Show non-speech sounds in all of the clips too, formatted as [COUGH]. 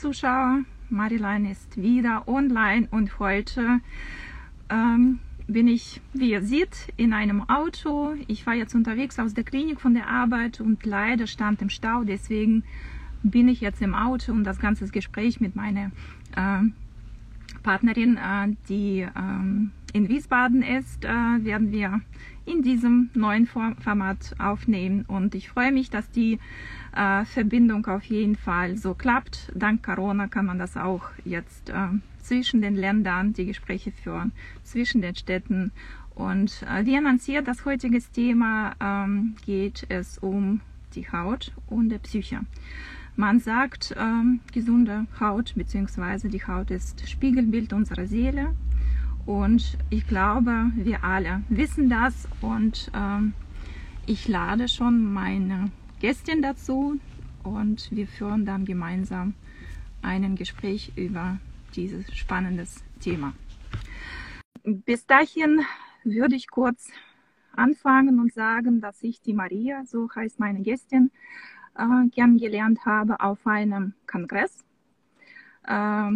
Zuschauer. Marilein ist wieder online und heute ähm, bin ich, wie ihr seht, in einem Auto. Ich war jetzt unterwegs aus der Klinik von der Arbeit und leider stand im Stau. Deswegen bin ich jetzt im Auto und das ganze Gespräch mit meiner äh, Partnerin, äh, die ähm, in Wiesbaden ist, äh, werden wir in diesem neuen Format aufnehmen. Und ich freue mich, dass die äh, Verbindung auf jeden Fall so klappt. Dank Corona kann man das auch jetzt äh, zwischen den Ländern, die Gespräche führen, zwischen den Städten. Und äh, wie annonciert, das heutige Thema ähm, geht es um die Haut und der Psyche. Man sagt, ähm, gesunde Haut bzw. die Haut ist Spiegelbild unserer Seele und ich glaube, wir alle wissen das und ähm, ich lade schon meine Gästin dazu und wir führen dann gemeinsam ein Gespräch über dieses spannendes Thema. Bis dahin würde ich kurz anfangen und sagen, dass ich die Maria, so heißt meine Gästin, äh, kennengelernt habe auf einem Kongress, äh,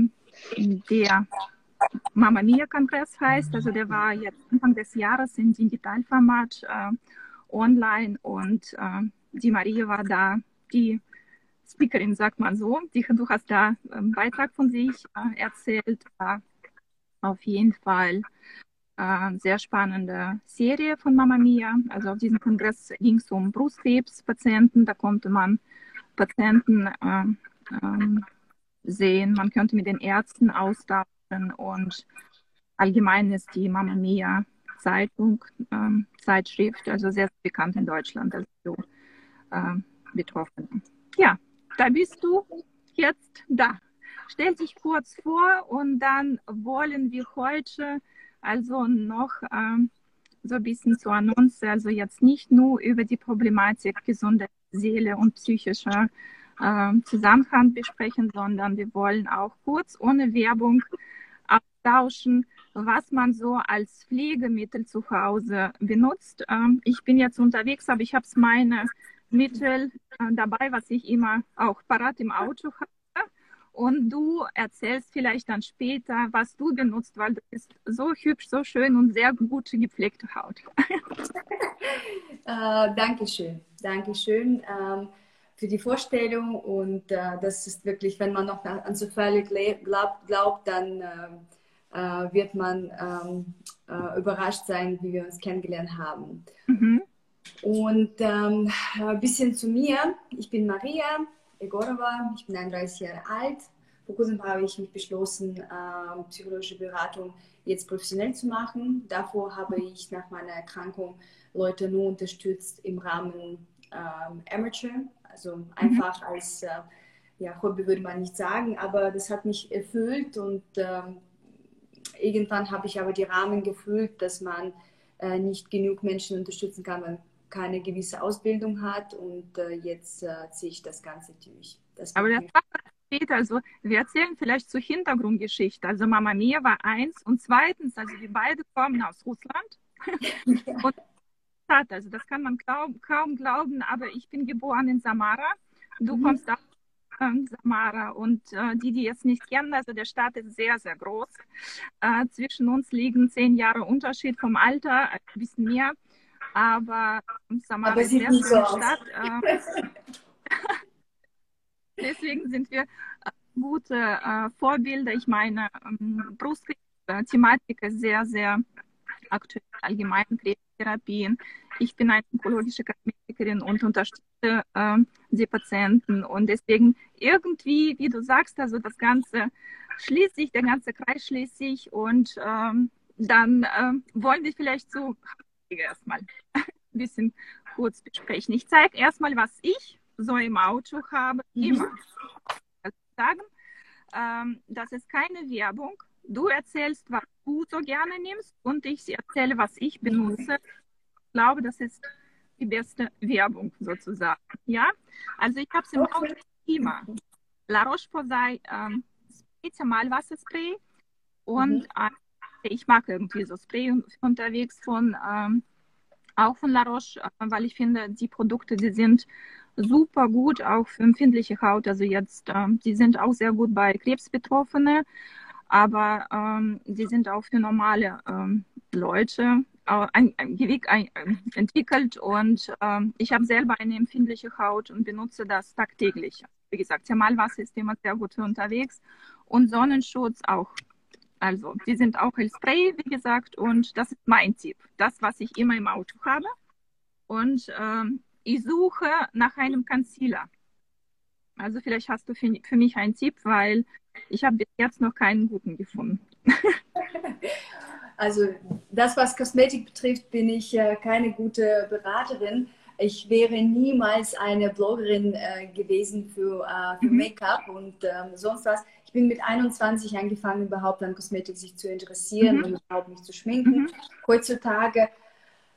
der Mama Mia Kongress heißt. Also der war jetzt Anfang des Jahres im Digitalformat äh, online und äh, die Maria war da, die Speakerin, sagt man so. Die, du hast da einen Beitrag von sich äh, erzählt. War auf jeden Fall äh, sehr spannende Serie von Mama Mia. Also auf diesem Kongress ging es um Brustkrebspatienten. Da konnte man Patienten äh, ähm, sehen. Man könnte mit den Ärzten austauschen und allgemein ist die Mamma Mia Zeitung, ähm, Zeitschrift, also sehr bekannt in Deutschland als so äh, Betroffene. Ja, da bist du jetzt da. Stell dich kurz vor und dann wollen wir heute also noch ähm, so ein bisschen zur Annonce, also jetzt nicht nur über die Problematik gesunde Seele und psychischer äh, Zusammenhang besprechen, sondern wir wollen auch kurz ohne Werbung austauschen, was man so als Pflegemittel zu Hause benutzt. Ähm, ich bin jetzt unterwegs, aber ich habe meine Mittel äh, dabei, was ich immer auch parat im Auto habe. Und du erzählst vielleicht dann später, was du benutzt, weil du bist so hübsch, so schön und sehr gut gepflegte Haut. [LAUGHS] äh, Dankeschön, Dankeschön ähm, für die Vorstellung. Und äh, das ist wirklich, wenn man noch an so Fälle glaubt, glaubt dann äh, äh, wird man ähm, äh, überrascht sein, wie wir uns kennengelernt haben. Mhm. Und ähm, ein bisschen zu mir. Ich bin Maria Egorova, ich bin 31 Jahre alt. Vor kurzem habe ich mich beschlossen, äh, psychologische Beratung jetzt professionell zu machen. Davor habe ich nach meiner Erkrankung Leute nur unterstützt im Rahmen ähm, Amateur, also mhm. einfach mhm. als äh, ja, Hobby würde man nicht sagen, aber das hat mich erfüllt und ähm, irgendwann habe ich aber die Rahmen gefühlt, dass man äh, nicht genug Menschen unterstützen kann, wenn man keine gewisse Ausbildung hat und äh, jetzt äh, ziehe ich das Ganze durch. Das aber das später, also wir erzählen vielleicht zur Hintergrundgeschichte. Also Mama Mia war eins und zweitens, also wir beide kommen aus Russland. [LAUGHS] Und also das kann man kaum, kaum glauben, aber ich bin geboren in Samara. Du mhm. kommst auch ähm, Samara. Und äh, die, die es nicht kennen, also der Staat ist sehr, sehr groß. Äh, zwischen uns liegen zehn Jahre Unterschied vom Alter, ein bisschen mehr. Aber Samara Aber ist eine sehr schöne Stadt. Äh, [LAUGHS] deswegen sind wir äh, gute äh, Vorbilder. Ich meine, ähm, Brustkrebs-Thematik ist sehr, sehr aktuell allgemein Krebstherapien. Ich bin eine onkologische Kosmetikerin und unterstütze äh, die Patienten. Und deswegen irgendwie, wie du sagst, also das Ganze schließt sich, der ganze Kreis schließt sich und ähm, dann äh, wollen wir vielleicht so [LAUGHS] erstmal ein bisschen kurz besprechen. Ich zeige erstmal, was ich so im Auto habe. Mhm. Immer sagen, ähm, das ist keine Werbung. Du erzählst, was du so gerne nimmst und ich erzähle, was ich benutze. Ich glaube, das ist die beste Werbung sozusagen. Ja, also ich habe es im Auto immer. La Roche-Posay ähm, Thermalwasserspray und mhm. äh, ich mag irgendwie so Spray unterwegs von ähm, auch von La Roche, äh, weil ich finde, die Produkte, die sind super gut auch für empfindliche Haut. Also jetzt, ähm, die sind auch sehr gut bei Krebsbetroffenen, aber ähm, die sind auch für normale ähm, Leute äh, ein, ein ein, entwickelt und ähm, ich habe selber eine empfindliche Haut und benutze das tagtäglich. Wie gesagt, Thermalwasser ist immer sehr gut unterwegs und Sonnenschutz auch. Also, die sind auch als Spray, wie gesagt, und das ist mein Tipp. Das, was ich immer im Auto habe. Und ähm, ich suche nach einem Concealer. Also vielleicht hast du für, für mich einen Tipp, weil ich habe bis jetzt noch keinen guten gefunden. also das, was Kosmetik betrifft, bin ich äh, keine gute Beraterin. Ich wäre niemals eine Bloggerin äh, gewesen für, äh, für mhm. Make-up und ähm, sonst was. Ich bin mit 21 angefangen, überhaupt an Kosmetik sich zu interessieren mhm. und überhaupt mich zu schminken. Mhm. Heutzutage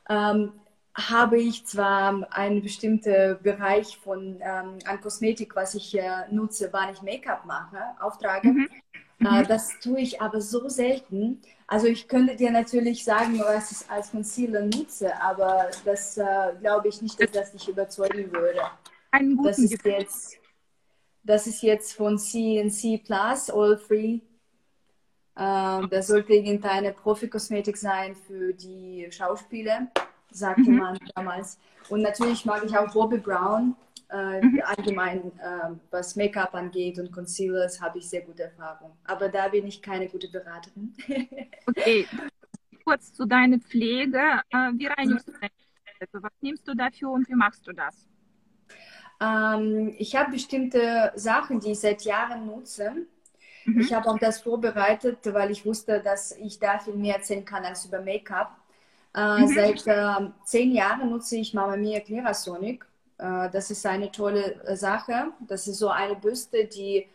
ähm, habe ich zwar einen bestimmten Bereich von ähm, an Kosmetik, was ich äh, nutze, wann ich Make-up mache, auftrage. Mhm. Äh, mhm. das tue ich aber so selten. Also ich könnte dir natürlich sagen, was ich als Concealer nutze, aber das äh, glaube ich nicht, dass das dich überzeugen würde. Einen guten das ist jetzt, das ist jetzt von CNC Plus, All Free. Äh, das sollte irgendeine Profi-Kosmetik sein für die Schauspieler sagte mhm. man damals. Und natürlich mag ich auch Bobby Brown. Äh, mhm. Allgemein, äh, was Make-up angeht und Concealers, habe ich sehr gute Erfahrung. Aber da bin ich keine gute Beraterin. [LAUGHS] okay, kurz zu deiner Pflege. Äh, wie reinigst du deine also, Was nimmst du dafür und wie machst du das? Ähm, ich habe bestimmte Sachen, die ich seit Jahren nutze. Mhm. Ich habe auch das vorbereitet, weil ich wusste, dass ich da viel mehr erzählen kann als über Make-up. Äh, mhm. Seit äh, zehn Jahren nutze ich Mama Mia Clerasonic. Äh, das ist eine tolle äh, Sache. Das ist so eine Büste, die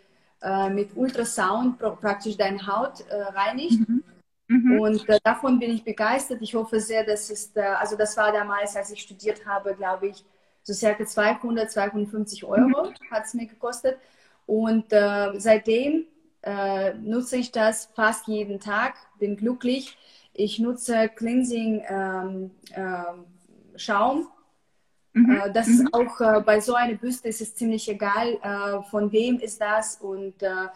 äh, mit Ultrasound praktisch deine Haut reinigt. Mhm. Mhm. Und davon bin ich begeistert. Ich hoffe sehr, dass es, also das war damals, als ich studiert habe, glaube ich, so circa 200, 250 Euro mhm. hat es mir gekostet. Und seitdem nutze ich das fast jeden Tag, bin glücklich ich nutze Cleansing ähm, ähm, Schaum. Mhm. Äh, das mhm. ist auch äh, bei so einer Büste ist es ziemlich egal, äh, von wem ist das und äh,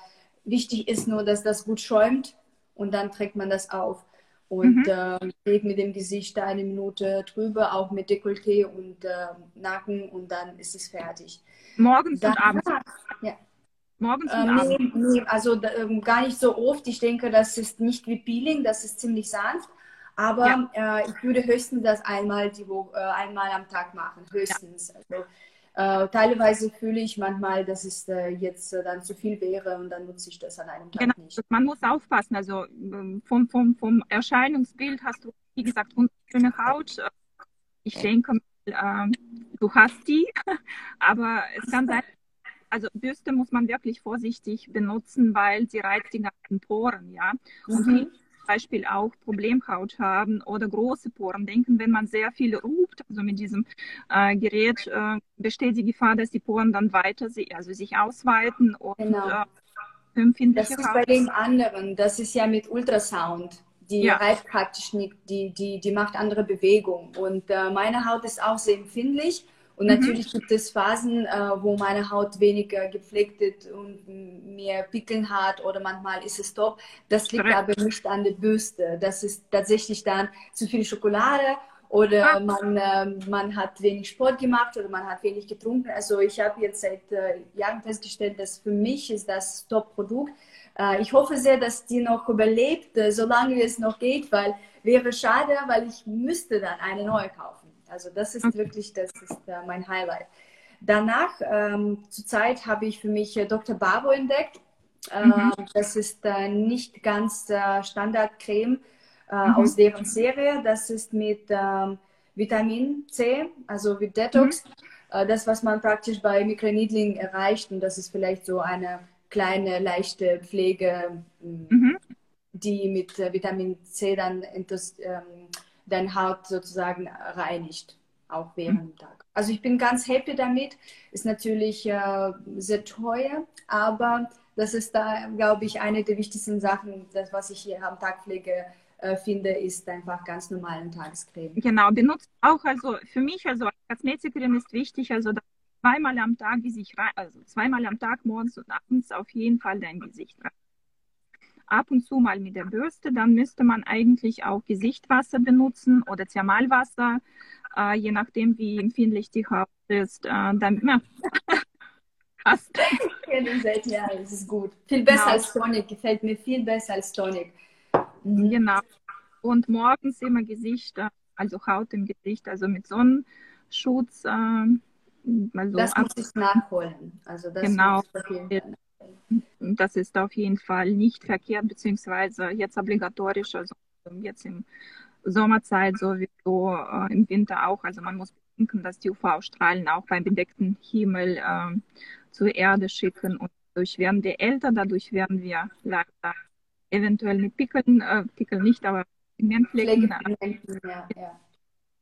wichtig ist nur, dass das gut schäumt und dann trägt man das auf und mhm. äh, geht mit dem Gesicht eine Minute drüber, auch mit Dekolleté und äh, Nacken und dann ist es fertig. Morgens dann, und abends. Ja. Morgens und ähm, abends? Nee, also ähm, gar nicht so oft. Ich denke, das ist nicht wie Peeling, das ist ziemlich sanft. Aber ja. äh, ich würde höchstens das einmal, die Woche, äh, einmal am Tag machen, höchstens. Ja. Also, äh, teilweise fühle ich manchmal, dass es äh, jetzt äh, dann zu viel wäre und dann nutze ich das an einem Tag genau. nicht. Man muss aufpassen. Also ähm, vom, vom, vom Erscheinungsbild hast du, wie gesagt, schöne Haut. Ich denke, ähm, du hast die, [LAUGHS] aber es kann sein, also Bürste muss man wirklich vorsichtig benutzen, weil sie reizt die ganzen Poren, ja. Und mhm. zum Beispiel auch Problemhaut haben oder große Poren. Denken, wenn man sehr viel rubt, also mit diesem äh, Gerät, äh, besteht die Gefahr, dass die Poren dann weiter also sich ausweiten und genau. äh, empfindliche Das ist Haut. bei dem anderen, das ist ja mit Ultrasound. Die ja. reibt praktisch nicht, die, die, die macht andere Bewegungen. Und äh, meine Haut ist auch sehr empfindlich und mhm. natürlich gibt es Phasen, äh, wo meine Haut weniger gepflegt ist und mehr Pickeln hat oder manchmal ist es top. Das liegt Correct. aber nicht an der Bürste. Das ist tatsächlich dann zu viel Schokolade oder ah. man, äh, man hat wenig Sport gemacht oder man hat wenig getrunken. Also ich habe jetzt seit äh, Jahren festgestellt, dass für mich ist das Top-Produkt. Äh, ich hoffe sehr, dass die noch überlebt, äh, solange es noch geht, weil wäre schade, weil ich müsste dann eine neue kaufen. Also das ist okay. wirklich, das ist äh, mein Highlight. Danach, ähm, zurzeit habe ich für mich äh, Dr. Barbo entdeckt. Äh, mhm. Das ist äh, nicht ganz äh, Standardcreme äh, mhm. aus deren Serie. Das ist mit ähm, Vitamin C, also mit Detox. Mhm. das, was man praktisch bei Mikroneedling erreicht. Und das ist vielleicht so eine kleine, leichte Pflege, mhm. die mit Vitamin C dann ähm, deine Haut sozusagen reinigt, auch während dem Tag. Also ich bin ganz happy damit. Ist natürlich äh, sehr teuer, aber das ist da, glaube ich, eine der wichtigsten Sachen, das, was ich hier am Tag pflege, äh, finde, ist einfach ganz normalen Tagescreme. Genau, benutzt auch, also für mich, also als Kosmetikerin ist wichtig, also zweimal am Tag Gesicht also zweimal am Tag morgens und abends auf jeden Fall dein Gesicht rein. Ab und zu mal mit der Bürste, dann müsste man eigentlich auch Gesichtwasser benutzen oder Thermalwasser, äh, je nachdem, wie empfindlich die Haut ist. Äh, dann, ja. Passt. Ja, das ist gut. Viel besser genau. als Tonic, gefällt mir viel besser als Tonic. Mhm. Genau. Und morgens immer Gesicht, also Haut im Gesicht, also mit Sonnenschutz. Äh, also das muss ich nachholen. Also das genau. Das ist auf jeden Fall nicht verkehrt, beziehungsweise jetzt obligatorisch, also jetzt im Sommerzeit sowieso, äh, im Winter auch. Also man muss bedenken, dass die UV-Strahlen auch beim bedeckten Himmel äh, zur Erde schicken und dadurch werden wir älter, dadurch werden wir leider eventuell mit Pickeln, äh, Pickeln nicht, aber Pigmentflecken. Ja, ja.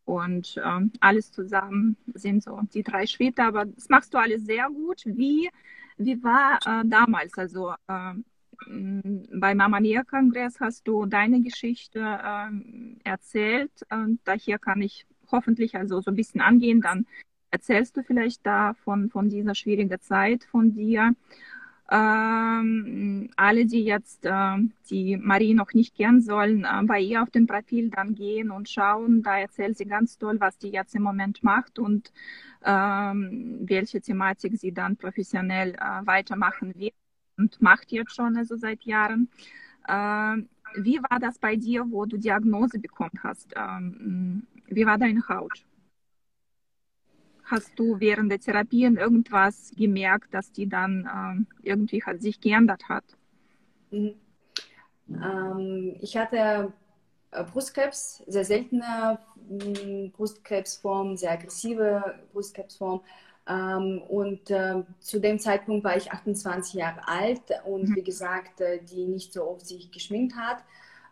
Und ähm, alles zusammen sind so die drei Schritte, aber das machst du alles sehr gut. Wie, wie war äh, damals? Also äh, beim Mama Mia Kongress hast du deine Geschichte äh, erzählt. Und daher kann ich hoffentlich also so ein bisschen angehen. Dann erzählst du vielleicht da von, von dieser schwierigen Zeit von dir. Ähm, alle, die jetzt äh, die Marie noch nicht kennen sollen, äh, bei ihr auf dem Profil dann gehen und schauen. Da erzählt sie ganz toll, was die jetzt im Moment macht und ähm, welche Thematik sie dann professionell äh, weitermachen wird und macht jetzt schon, also seit Jahren. Wie war das bei dir, wo du Diagnose bekommen hast? Ähm, wie war deine Haut? Hast du während der Therapien irgendwas gemerkt, dass die dann ähm, irgendwie hat sich geändert hat? Mhm. Ähm, ich hatte äh, Brustkrebs, sehr seltene mm, Brustkrebsform, sehr aggressive Brustkrebsform. Ähm, und äh, zu dem Zeitpunkt war ich 28 Jahre alt und mhm. wie gesagt, äh, die nicht so oft sich geschminkt hat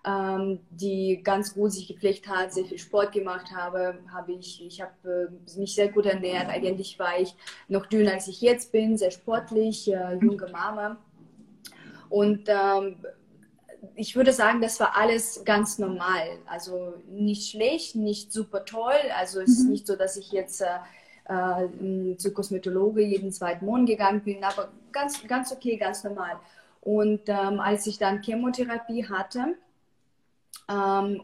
ähm, die ganz gut sich gepflegt hat, sehr viel Sport gemacht habe, habe ich, ich habe äh, mich sehr gut ernährt. Eigentlich war ich noch dünner als ich jetzt bin, sehr sportlich, äh, junge Mama. Und ähm, ich würde sagen, das war alles ganz normal. Also nicht schlecht, nicht super toll. Also es ist mhm. nicht so, dass ich jetzt äh, äh, zu Kosmetologe jeden zweiten Monat gegangen bin, aber ganz, ganz okay, ganz normal. Und ähm, als ich dann Chemotherapie hatte, ähm,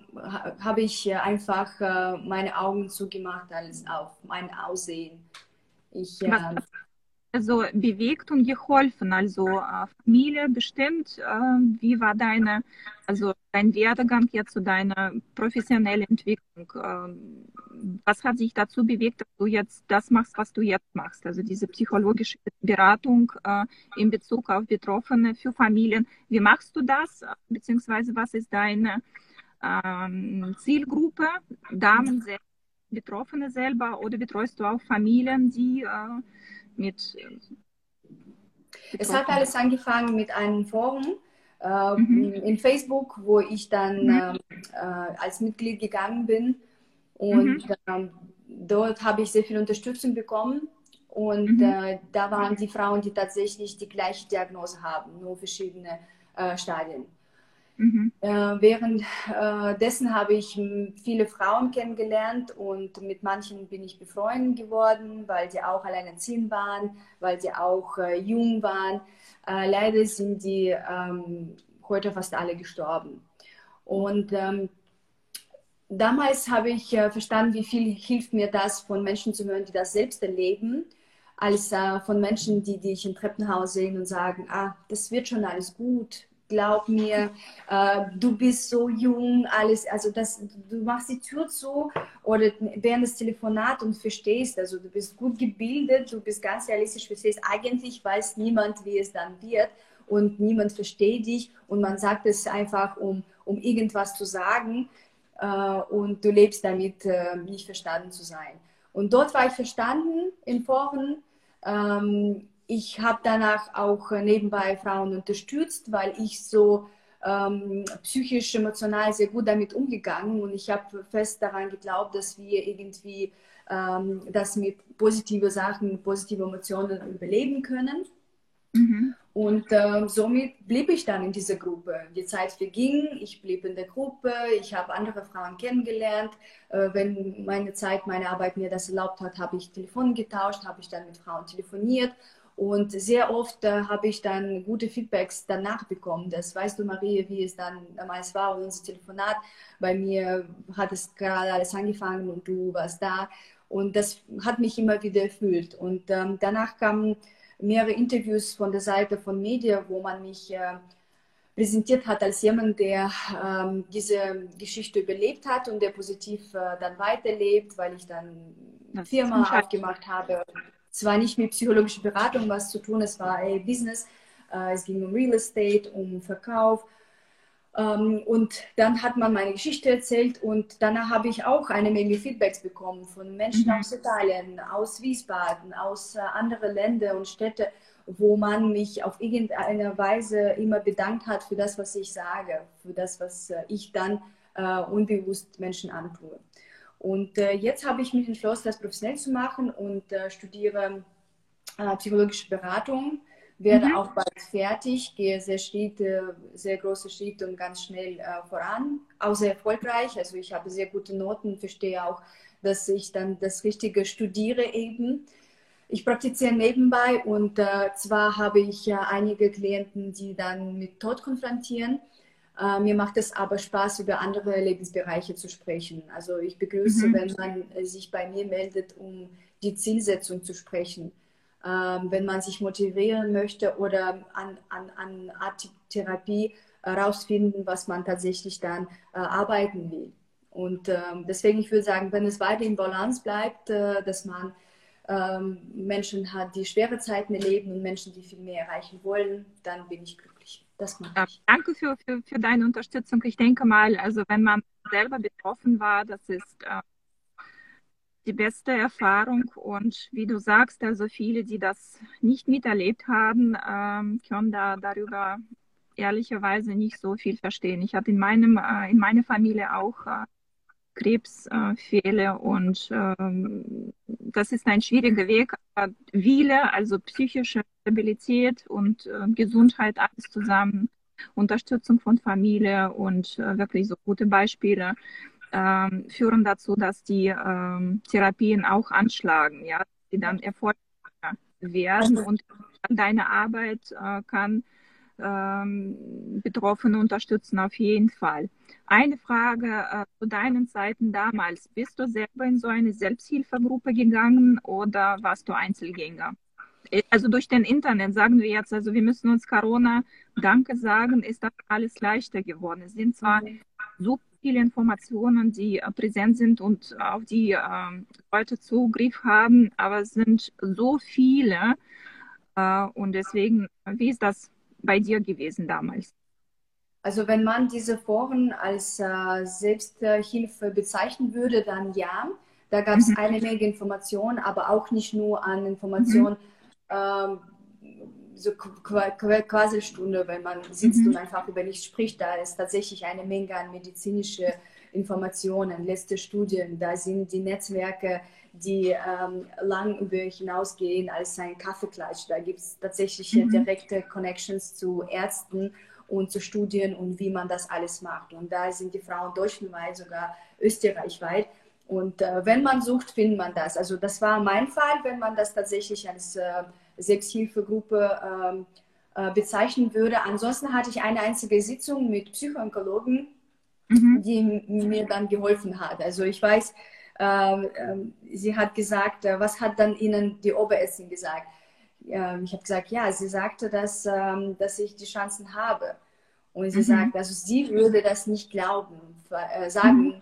habe ich einfach äh, meine Augen zugemacht als auf mein Aussehen. Ich, äh, also bewegt und geholfen, also äh, Familie bestimmt. Äh, wie war deine, also dein Werdegang jetzt zu deiner professionellen Entwicklung? Äh, was hat sich dazu bewegt, dass du jetzt das machst, was du jetzt machst? Also diese psychologische Beratung äh, in Bezug auf Betroffene für Familien. Wie machst du das? Beziehungsweise was ist deine ähm, Zielgruppe, Damen selbst, Betroffene selber oder betreust du auch Familien, die äh, mit. Äh, es hat alles angefangen mit einem Forum äh, mhm. in Facebook, wo ich dann mhm. äh, als Mitglied gegangen bin und mhm. Ähm, dort habe ich sehr viel Unterstützung bekommen. Und mhm. äh, da waren die Frauen, die tatsächlich die gleiche Diagnose haben, nur verschiedene äh, Stadien. Mhm. Äh, währenddessen äh, habe ich viele Frauen kennengelernt und mit manchen bin ich befreundet geworden, weil sie auch alleinerziehend waren, weil sie auch äh, jung waren. Äh, leider sind die ähm, heute fast alle gestorben. Und ähm, damals habe ich äh, verstanden, wie viel hilft mir das, von Menschen zu hören, die das selbst erleben, als äh, von Menschen, die dich im Treppenhaus sehen und sagen, ah, das wird schon alles gut, glaub mir, äh, du bist so jung, alles, also das, du machst die Tür zu oder während des Telefonats und verstehst, also du bist gut gebildet, du bist ganz realistisch, verstehst, eigentlich weiß niemand, wie es dann wird und niemand versteht dich und man sagt es einfach, um, um irgendwas zu sagen äh, und du lebst damit, äh, nicht verstanden zu sein. Und dort war ich verstanden in Foren. Ähm, ich habe danach auch äh, nebenbei Frauen unterstützt, weil ich so ähm, psychisch, emotional sehr gut damit umgegangen und ich habe fest daran geglaubt, dass wir irgendwie ähm, das mit positiven Sachen, positiven Emotionen überleben können. Mhm. Und äh, somit blieb ich dann in dieser Gruppe. Die Zeit verging, ich blieb in der Gruppe, ich habe andere Frauen kennengelernt. Äh, wenn meine Zeit, meine Arbeit mir das erlaubt hat, habe ich Telefon getauscht, habe ich dann mit Frauen telefoniert. Und sehr oft äh, habe ich dann gute Feedbacks danach bekommen. Das weißt du, Marie, wie es dann damals war und unser Telefonat. Bei mir hat es gerade alles angefangen und du warst da. Und das hat mich immer wieder erfüllt. Und ähm, danach kamen mehrere Interviews von der Seite von Media, wo man mich äh, präsentiert hat als jemand, der ähm, diese Geschichte überlebt hat und der positiv äh, dann weiterlebt, weil ich dann eine Firma aufgemacht habe. Zwar nicht mit psychologischer Beratung was zu tun, es war a Business, äh, es ging um Real Estate, um Verkauf ähm, und dann hat man meine Geschichte erzählt und danach habe ich auch eine Menge Feedbacks bekommen von Menschen mhm. aus Italien, aus Wiesbaden, aus äh, anderen Ländern und Städten, wo man mich auf irgendeine Weise immer bedankt hat für das, was ich sage, für das, was äh, ich dann äh, unbewusst Menschen antue. Und äh, jetzt habe ich mich entschlossen, das professionell zu machen und äh, studiere äh, psychologische Beratung werde mhm. auch bald fertig, gehe sehr Schritte, sehr große Schritte und ganz schnell äh, voran, auch sehr erfolgreich. Also ich habe sehr gute Noten, verstehe auch, dass ich dann das Richtige studiere eben. Ich praktiziere nebenbei und äh, zwar habe ich äh, einige Klienten, die dann mit Tod konfrontieren. Äh, mir macht es aber Spaß, über andere Lebensbereiche zu sprechen. Also ich begrüße, mhm. wenn man sich bei mir meldet, um die Zielsetzung zu sprechen ähm, wenn man sich motivieren möchte oder an, an, an Art Therapie herausfinden, was man tatsächlich dann äh, arbeiten will. Und ähm, deswegen, ich würde sagen, wenn es weiter in Balance bleibt, äh, dass man ähm, Menschen hat, die schwere Zeiten erleben und Menschen, die viel mehr erreichen wollen, dann bin ich glücklich. Das mache ich. Danke für, für, für deine Unterstützung. Ich denke mal, also wenn man selber betroffen war, das ist äh, die beste Erfahrung. Und wie du sagst, also viele, die das nicht miterlebt haben, ähm, können da darüber ehrlicherweise nicht so viel verstehen. Ich hatte in meinem, äh, in meiner Familie auch äh, Krebsfälle äh, und ähm, das ist ein schwieriger Weg. Wille, also psychische Stabilität und äh, Gesundheit, alles zusammen, Unterstützung von Familie und äh, wirklich so gute Beispiele ähm, führen dazu, dass die ähm, Therapien auch anschlagen, ja, die dann erfolgreicher werden und deine Arbeit äh, kann ähm, Betroffene unterstützen auf jeden Fall. Eine Frage äh, zu deinen Zeiten damals. Bist du selber in so eine Selbsthilfegruppe gegangen oder warst du Einzelgänger? Äh, also durch den Internet sagen wir jetzt, also wir müssen uns Corona Danke sagen, ist das alles leichter geworden. Es sind zwar super viele Informationen, die äh, präsent sind und auf die äh, Leute Zugriff haben, aber es sind so viele. Äh, und deswegen, wie ist das bei dir gewesen damals? Also wenn man diese Foren als äh, Selbsthilfe bezeichnen würde, dann ja. Da gab es mhm. eine Menge Informationen, aber auch nicht nur an Informationen. Mhm. Ähm, so quasi Stunde, wenn man sitzt mhm. und einfach über nichts spricht. Da ist tatsächlich eine Menge an medizinische Informationen, letzte Studien. Da sind die Netzwerke, die ähm, lang über hinausgehen als ein Kaffeeklatsch. Da gibt es tatsächlich mhm. direkte Connections zu Ärzten und zu Studien und wie man das alles macht. Und da sind die Frauen deutschlandweit, sogar österreichweit. Und äh, wenn man sucht, findet man das. Also das war mein Fall, wenn man das tatsächlich als äh, Selbsthilfegruppe ähm, äh, bezeichnen würde. Ansonsten hatte ich eine einzige Sitzung mit Psychoonkologen, mhm. die mir dann geholfen hat. Also ich weiß, äh, äh, sie hat gesagt, äh, was hat dann Ihnen die Oberärztin gesagt? Ähm, ich habe gesagt, ja, sie sagte, dass, ähm, dass ich die Chancen habe. Und sie mhm. sagt, also sie würde das nicht glauben, äh, sagen, mhm.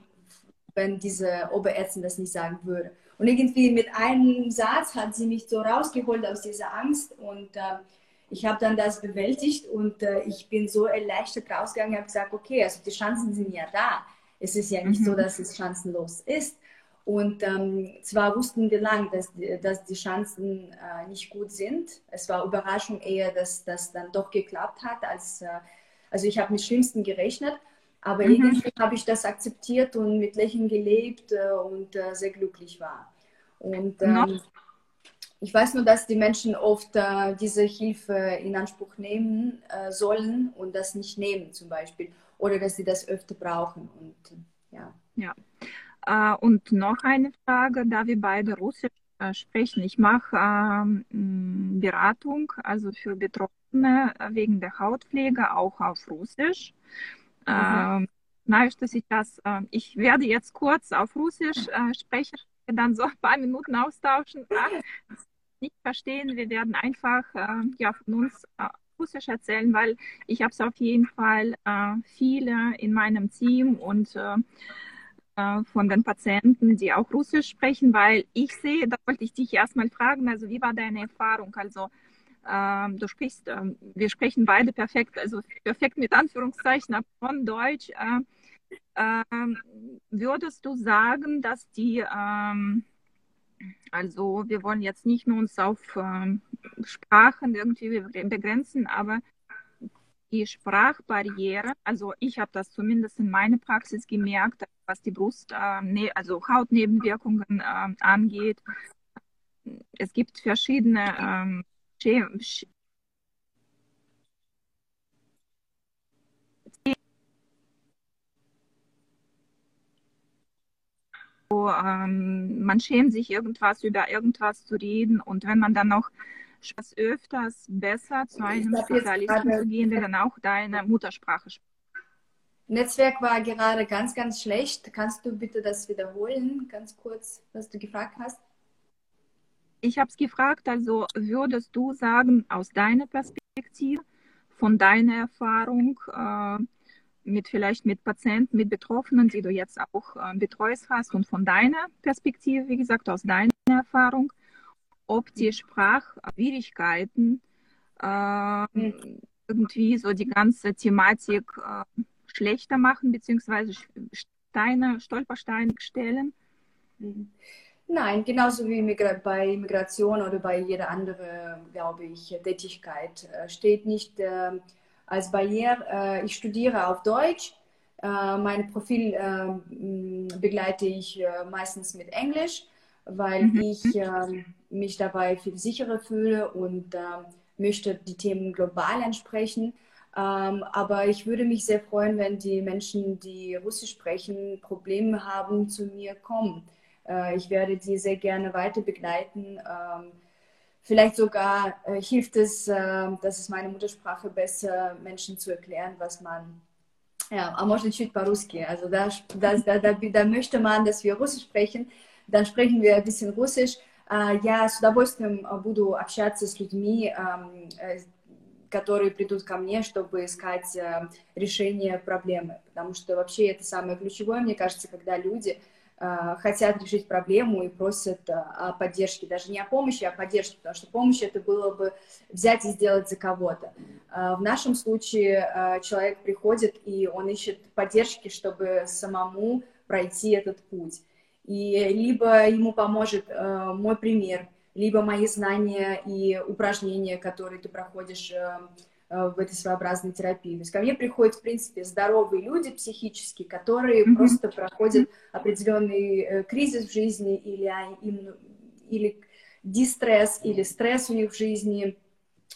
wenn diese Oberärztin das nicht sagen würde. Und irgendwie mit einem Satz hat sie mich so rausgeholt aus dieser Angst und äh, ich habe dann das bewältigt und äh, ich bin so erleichtert rausgegangen und habe gesagt, okay, also die Chancen sind ja da. Es ist ja nicht mhm. so, dass es chancenlos ist. Und ähm, zwar wussten wir lang, dass, dass die Chancen äh, nicht gut sind. Es war Überraschung eher, dass das dann doch geklappt hat. Als, äh, also ich habe mit Schlimmsten gerechnet. Aber mhm. irgendwie habe ich das akzeptiert und mit Lächeln gelebt äh, und äh, sehr glücklich war. Und ähm, ich weiß nur, dass die Menschen oft äh, diese Hilfe in Anspruch nehmen äh, sollen und das nicht nehmen zum Beispiel oder dass sie das öfter brauchen und äh, ja. Ja. Äh, und noch eine Frage, da wir beide Russisch äh, sprechen. Ich mache ähm, Beratung, also für Betroffene äh, wegen der Hautpflege auch auf Russisch. Mhm. Ähm, ich werde jetzt kurz auf Russisch sprechen dann so ein paar Minuten austauschen. Nicht verstehen, wir werden einfach äh, ja, von uns äh, Russisch erzählen, weil ich habe es auf jeden Fall äh, viele in meinem Team und äh, äh, von den Patienten, die auch Russisch sprechen, weil ich sehe, da wollte ich dich erstmal fragen, also wie war deine Erfahrung? Also ähm, du sprichst, ähm, wir sprechen beide perfekt, also perfekt mit Anführungszeichen von Deutsch. Äh, ähm, würdest du sagen, dass die, ähm, also wir wollen jetzt nicht nur uns auf ähm, Sprachen irgendwie begrenzen, aber die Sprachbarriere, also ich habe das zumindest in meiner Praxis gemerkt, was die Brust, äh, also Hautnebenwirkungen äh, angeht. Es gibt verschiedene ähm, ähm, man schämt sich irgendwas über irgendwas zu reden und wenn man dann noch etwas öfters besser zu einem Spezialisten zu gehen, der dann auch deine Muttersprache spricht. Netzwerk war gerade ganz, ganz schlecht. Kannst du bitte das wiederholen, ganz kurz, was du gefragt hast? Ich habe es gefragt, also würdest du sagen, aus deiner Perspektive, von deiner Erfahrung, äh, mit vielleicht mit Patienten, mit Betroffenen, die du jetzt auch äh, betreust hast und von deiner Perspektive, wie gesagt, aus deiner Erfahrung, ob die Sprachschwierigkeiten äh, irgendwie so die ganze Thematik äh, schlechter machen, beziehungsweise Steine, Stolpersteine stellen? Nein, genauso wie bei Migration oder bei jeder anderen, glaube ich, Tätigkeit äh, steht nicht äh, als Barriere. Äh, ich studiere auf Deutsch. Äh, mein Profil äh, begleite ich meistens mit Englisch, weil mhm. ich mich dabei viel sicherer fühle und möchte die Themen global ansprechen. Ähm, aber ich würde mich sehr freuen, wenn die Menschen, die Russisch sprechen, Probleme haben, zu mir kommen. ich werde die sehr gerne weiter begleiten. Ähm, Vielleicht sogar äh, hilft es, äh, das ist meine Muttersprache, besser Menschen zu erklären, was man, ja, а можно чуть по-русски. Also da, da, da, da, möchte man, dass wir Russisch sprechen, dann sprechen wir ein bisschen Russisch. Я с удовольствием буду общаться с людьми, которые придут ко мне, чтобы искать решение проблемы. Потому что вообще это самое ключевое, мне кажется, когда люди Э, хотят решить проблему и просят э, о поддержке, даже не о помощи, а о поддержке, потому что помощь это было бы взять и сделать за кого-то. Э, в нашем случае человек приходит и он ищет поддержки, чтобы самому пройти этот путь. И либо ему поможет мой пример, либо мои знания и упражнения, которые ты проходишь в этой своеобразной терапии. То есть ко мне приходят, в принципе, здоровые люди психически, которые mm-hmm. просто проходят определенный э, кризис в жизни или, им, или дистресс, или стресс у них в жизни,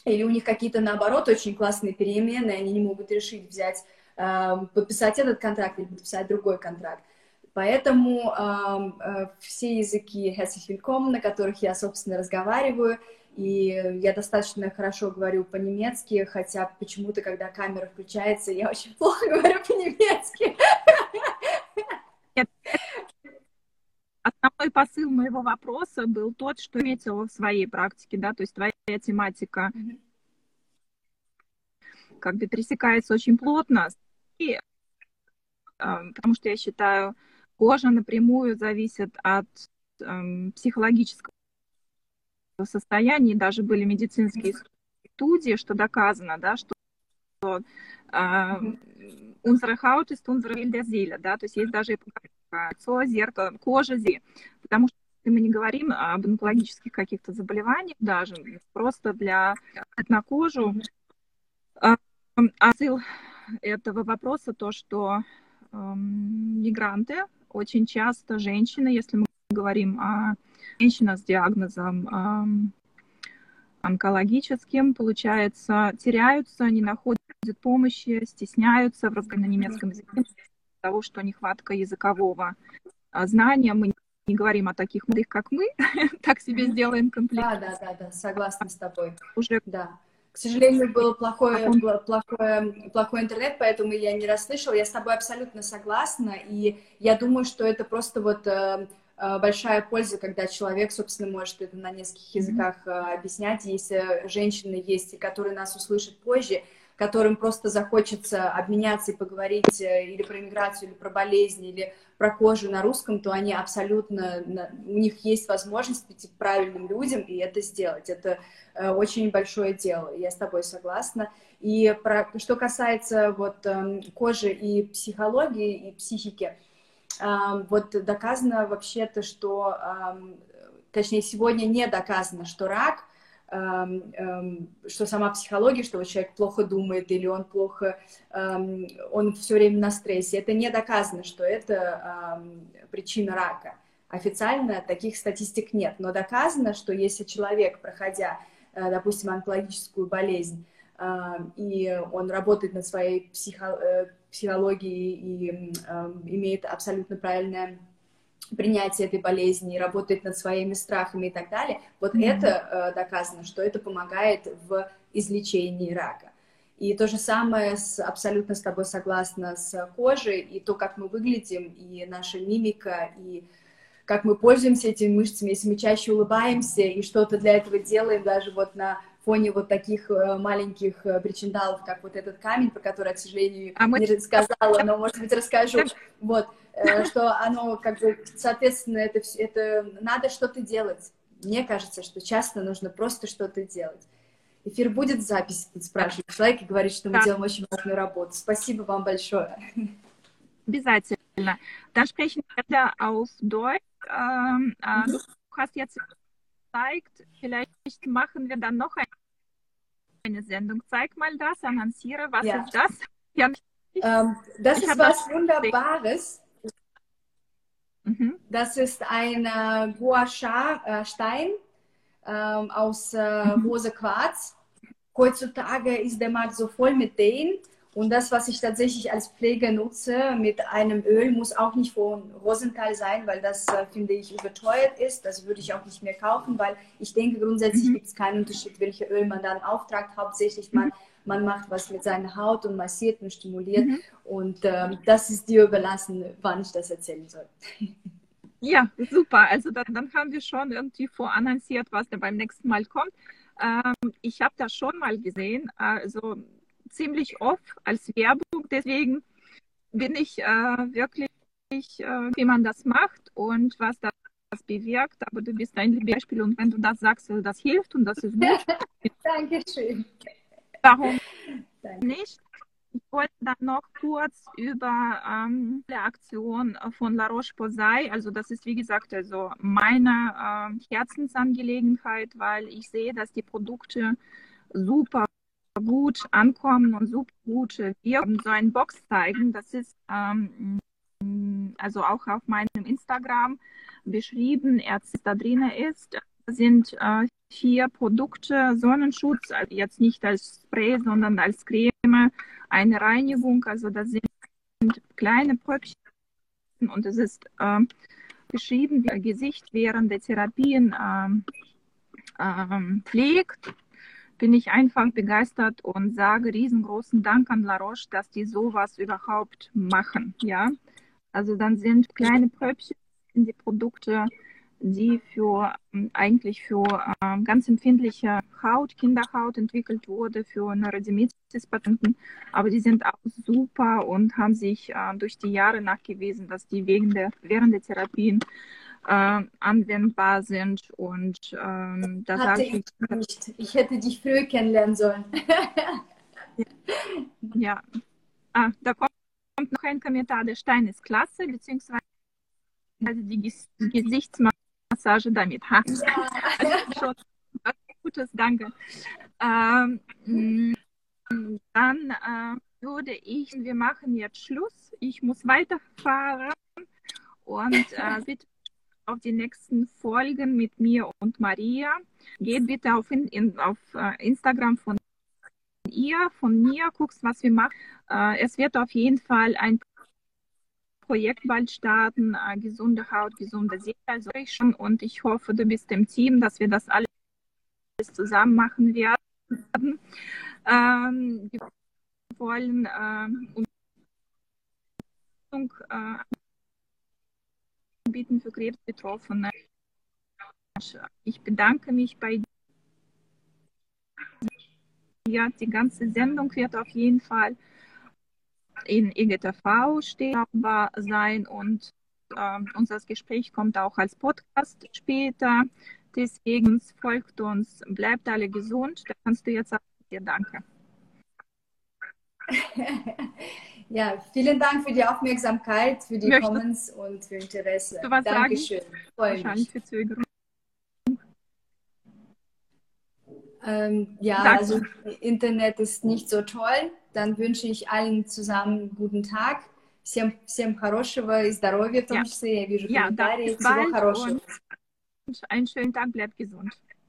или у них какие-то, наоборот, очень классные перемены, они не могут решить взять, э, подписать этот контракт или подписать другой контракт. Поэтому э, все языки Herzlich Willkommen, на которых я, собственно, разговариваю, и я достаточно хорошо говорю по-немецки, хотя почему-то, когда камера включается, я очень плохо говорю по-немецки. Основной посыл моего вопроса был тот, что имеется в своей практике, да, то есть твоя тематика как бы пересекается очень плотно, и, э, потому что я считаю, кожа напрямую зависит от э, психологического состоянии, даже были медицинские студии, что доказано, да, что unsere Haut ist unsere да, то есть есть даже лицо, зеркало, кожа, зи, потому что мы не говорим об онкологических каких-то заболеваниях даже, просто для на кожу. А смысл этого вопроса то, что э, мигранты очень часто женщины, если мы говорим о женщинах с диагнозом онкологическим, получается, теряются, не находят помощи, стесняются в разговоре на немецком языке того, что нехватка языкового знания. Мы не говорим о таких молодых, как мы, [LAUGHS] так себе сделаем комплект. Да, да, да, да, согласна с тобой. Уже да. К сожалению, был плохой, а плохой, плохой интернет, поэтому я не расслышала. Я с тобой абсолютно согласна, и я думаю, что это просто вот э, большая польза, когда человек, собственно, может это на нескольких языках э, объяснять. Если женщины есть, которые нас услышат позже, которым просто захочется обменяться и поговорить э, или про миграцию, или про болезни, или про кожу на русском, то они абсолютно, у них есть возможность прийти к правильным людям и это сделать. Это э, очень большое дело, я с тобой согласна. И про, что касается вот эм, кожи и психологии, и психики, вот доказано вообще-то, что, точнее, сегодня не доказано, что рак что сама психология, что человек плохо думает или он плохо, он все время на стрессе. Это не доказано, что это причина рака. Официально таких статистик нет, но доказано, что если человек, проходя, э, допустим, онкологическую болезнь, и он работает над своей психо э, психологией и имеет абсолютно правильное принятие этой болезни, работает над своими страхами и так далее, вот mm-hmm. это э, доказано, что это помогает в излечении рака. И то же самое с, абсолютно с тобой согласна с кожей, и то, как мы выглядим, и наша мимика, и как мы пользуемся этими мышцами, если мы чаще улыбаемся и что-то для этого делаем, даже вот на фоне вот таких э, маленьких э, причиндалов, как вот этот камень, про который, к сожалению, а мы... не рассказала, но, может быть, расскажу. Вот, э, [LAUGHS] что оно, как бы, соответственно, это, это надо что-то делать. Мне кажется, что часто нужно просто что-то делать. Эфир будет запись, тут спрашивает человек и говорит, что мы да. делаем очень важную работу. Спасибо вам большое. Обязательно. Dann sprechen wir auf Deutsch. Ähm, äh, du hast jetzt gezeigt, vielleicht machen wir dann noch eine Sendung. Zeig mal das, annonciere, was ja. ist das? Ja, ähm, das ist was das Wunderbares. Mhm. Das ist ein äh, Gua Sha, äh, Stein ähm, aus äh, mhm. Rose Quarz. Heutzutage ist der Markt so voll mit denen. Und das, was ich tatsächlich als Pflege nutze mit einem Öl, muss auch nicht von Rosenthal sein, weil das, äh, finde ich, überteuert ist. Das würde ich auch nicht mehr kaufen, weil ich denke, grundsätzlich mhm. gibt es keinen Unterschied, welche Öl man dann auftragt. Hauptsächlich man, man macht was mit seiner Haut und massiert und stimuliert. Mhm. Und ähm, das ist dir überlassen, wann ich das erzählen soll. [LAUGHS] Ja, super. Also dann, dann haben wir schon irgendwie vorannonciert, was da beim nächsten Mal kommt. Ähm, ich habe das schon mal gesehen. Also ziemlich oft als Werbung. Deswegen bin ich äh, wirklich, äh, wie man das macht und was das bewirkt. Aber du bist ein Beispiel und wenn du das sagst, das hilft und das ist gut. [LAUGHS] Dankeschön. Warum Danke. nicht? Ich wollte dann noch kurz über ähm, die Aktion von La Roche-Posay, also das ist wie gesagt also meine äh, Herzensangelegenheit, weil ich sehe, dass die Produkte super gut ankommen und super gut wirken. So ein Box zeigen, das ist ähm, also auch auf meinem Instagram beschrieben, Erz da drin ist, sind äh, vier Produkte, Sonnenschutz, also jetzt nicht als Spray, sondern als Creme, eine Reinigung, also das sind kleine Pröbchen und es ist äh, beschrieben, wie Gesicht während der Therapien äh, pflegt bin ich einfach begeistert und sage riesengroßen Dank an La Roche, dass die sowas überhaupt machen. Ja, also dann sind kleine Pröbchen in die Produkte, die für ähm, eigentlich für äh, ganz empfindliche Haut, Kinderhaut entwickelt wurde für Neurodermitis-Patienten, aber die sind auch super und haben sich äh, durch die Jahre nachgewiesen, dass die während der, während der Therapien äh, anwendbar sind. Und ähm, da Hatte ich, ich nicht. Ich hätte dich früher kennenlernen sollen. [LAUGHS] ja. Ah, da kommt noch ein Kommentar, der Stein ist klasse, beziehungsweise die Gesichtsmassage damit. Ha. Ja. [LAUGHS] Also schon was Gutes, danke. Ähm, dann äh, würde ich, wir machen jetzt Schluss. Ich muss weiterfahren und äh, [LAUGHS] bitte auf die nächsten Folgen mit mir und Maria. Geht bitte auf, in, auf uh, Instagram von ihr, von mir, guckst, was wir machen. Uh, es wird auf jeden Fall ein Projekt bald starten, uh, gesunde Haut, gesunde Seele, also ich schon. Und ich hoffe, du bist im Team, dass wir das alles zusammen machen werden. Ähm, wir wollen äh, anbieten für Krebsbetroffene. Ich bedanke mich bei dir. Die ganze Sendung wird auf jeden Fall in IGTV stehbar sein und äh, unser Gespräch kommt auch als Podcast später. Deswegen folgt uns, bleibt alle gesund. Da kannst du jetzt sagen, dir danke. [LAUGHS] Ja, vielen Dank für die Aufmerksamkeit, für die Möchte. Comments und für Interesse. Du was Dankeschön. Wahrscheinlich für Zögerung. Ähm, ja, Danke. also Internet ist nicht so toll. Dann wünsche ich allen zusammen einen guten Tаг. Всем, всем хорошего и здоровья в том числе. Я вижу комментарии. Всего хорошего. Einen schönen Tag, bleibt gesund.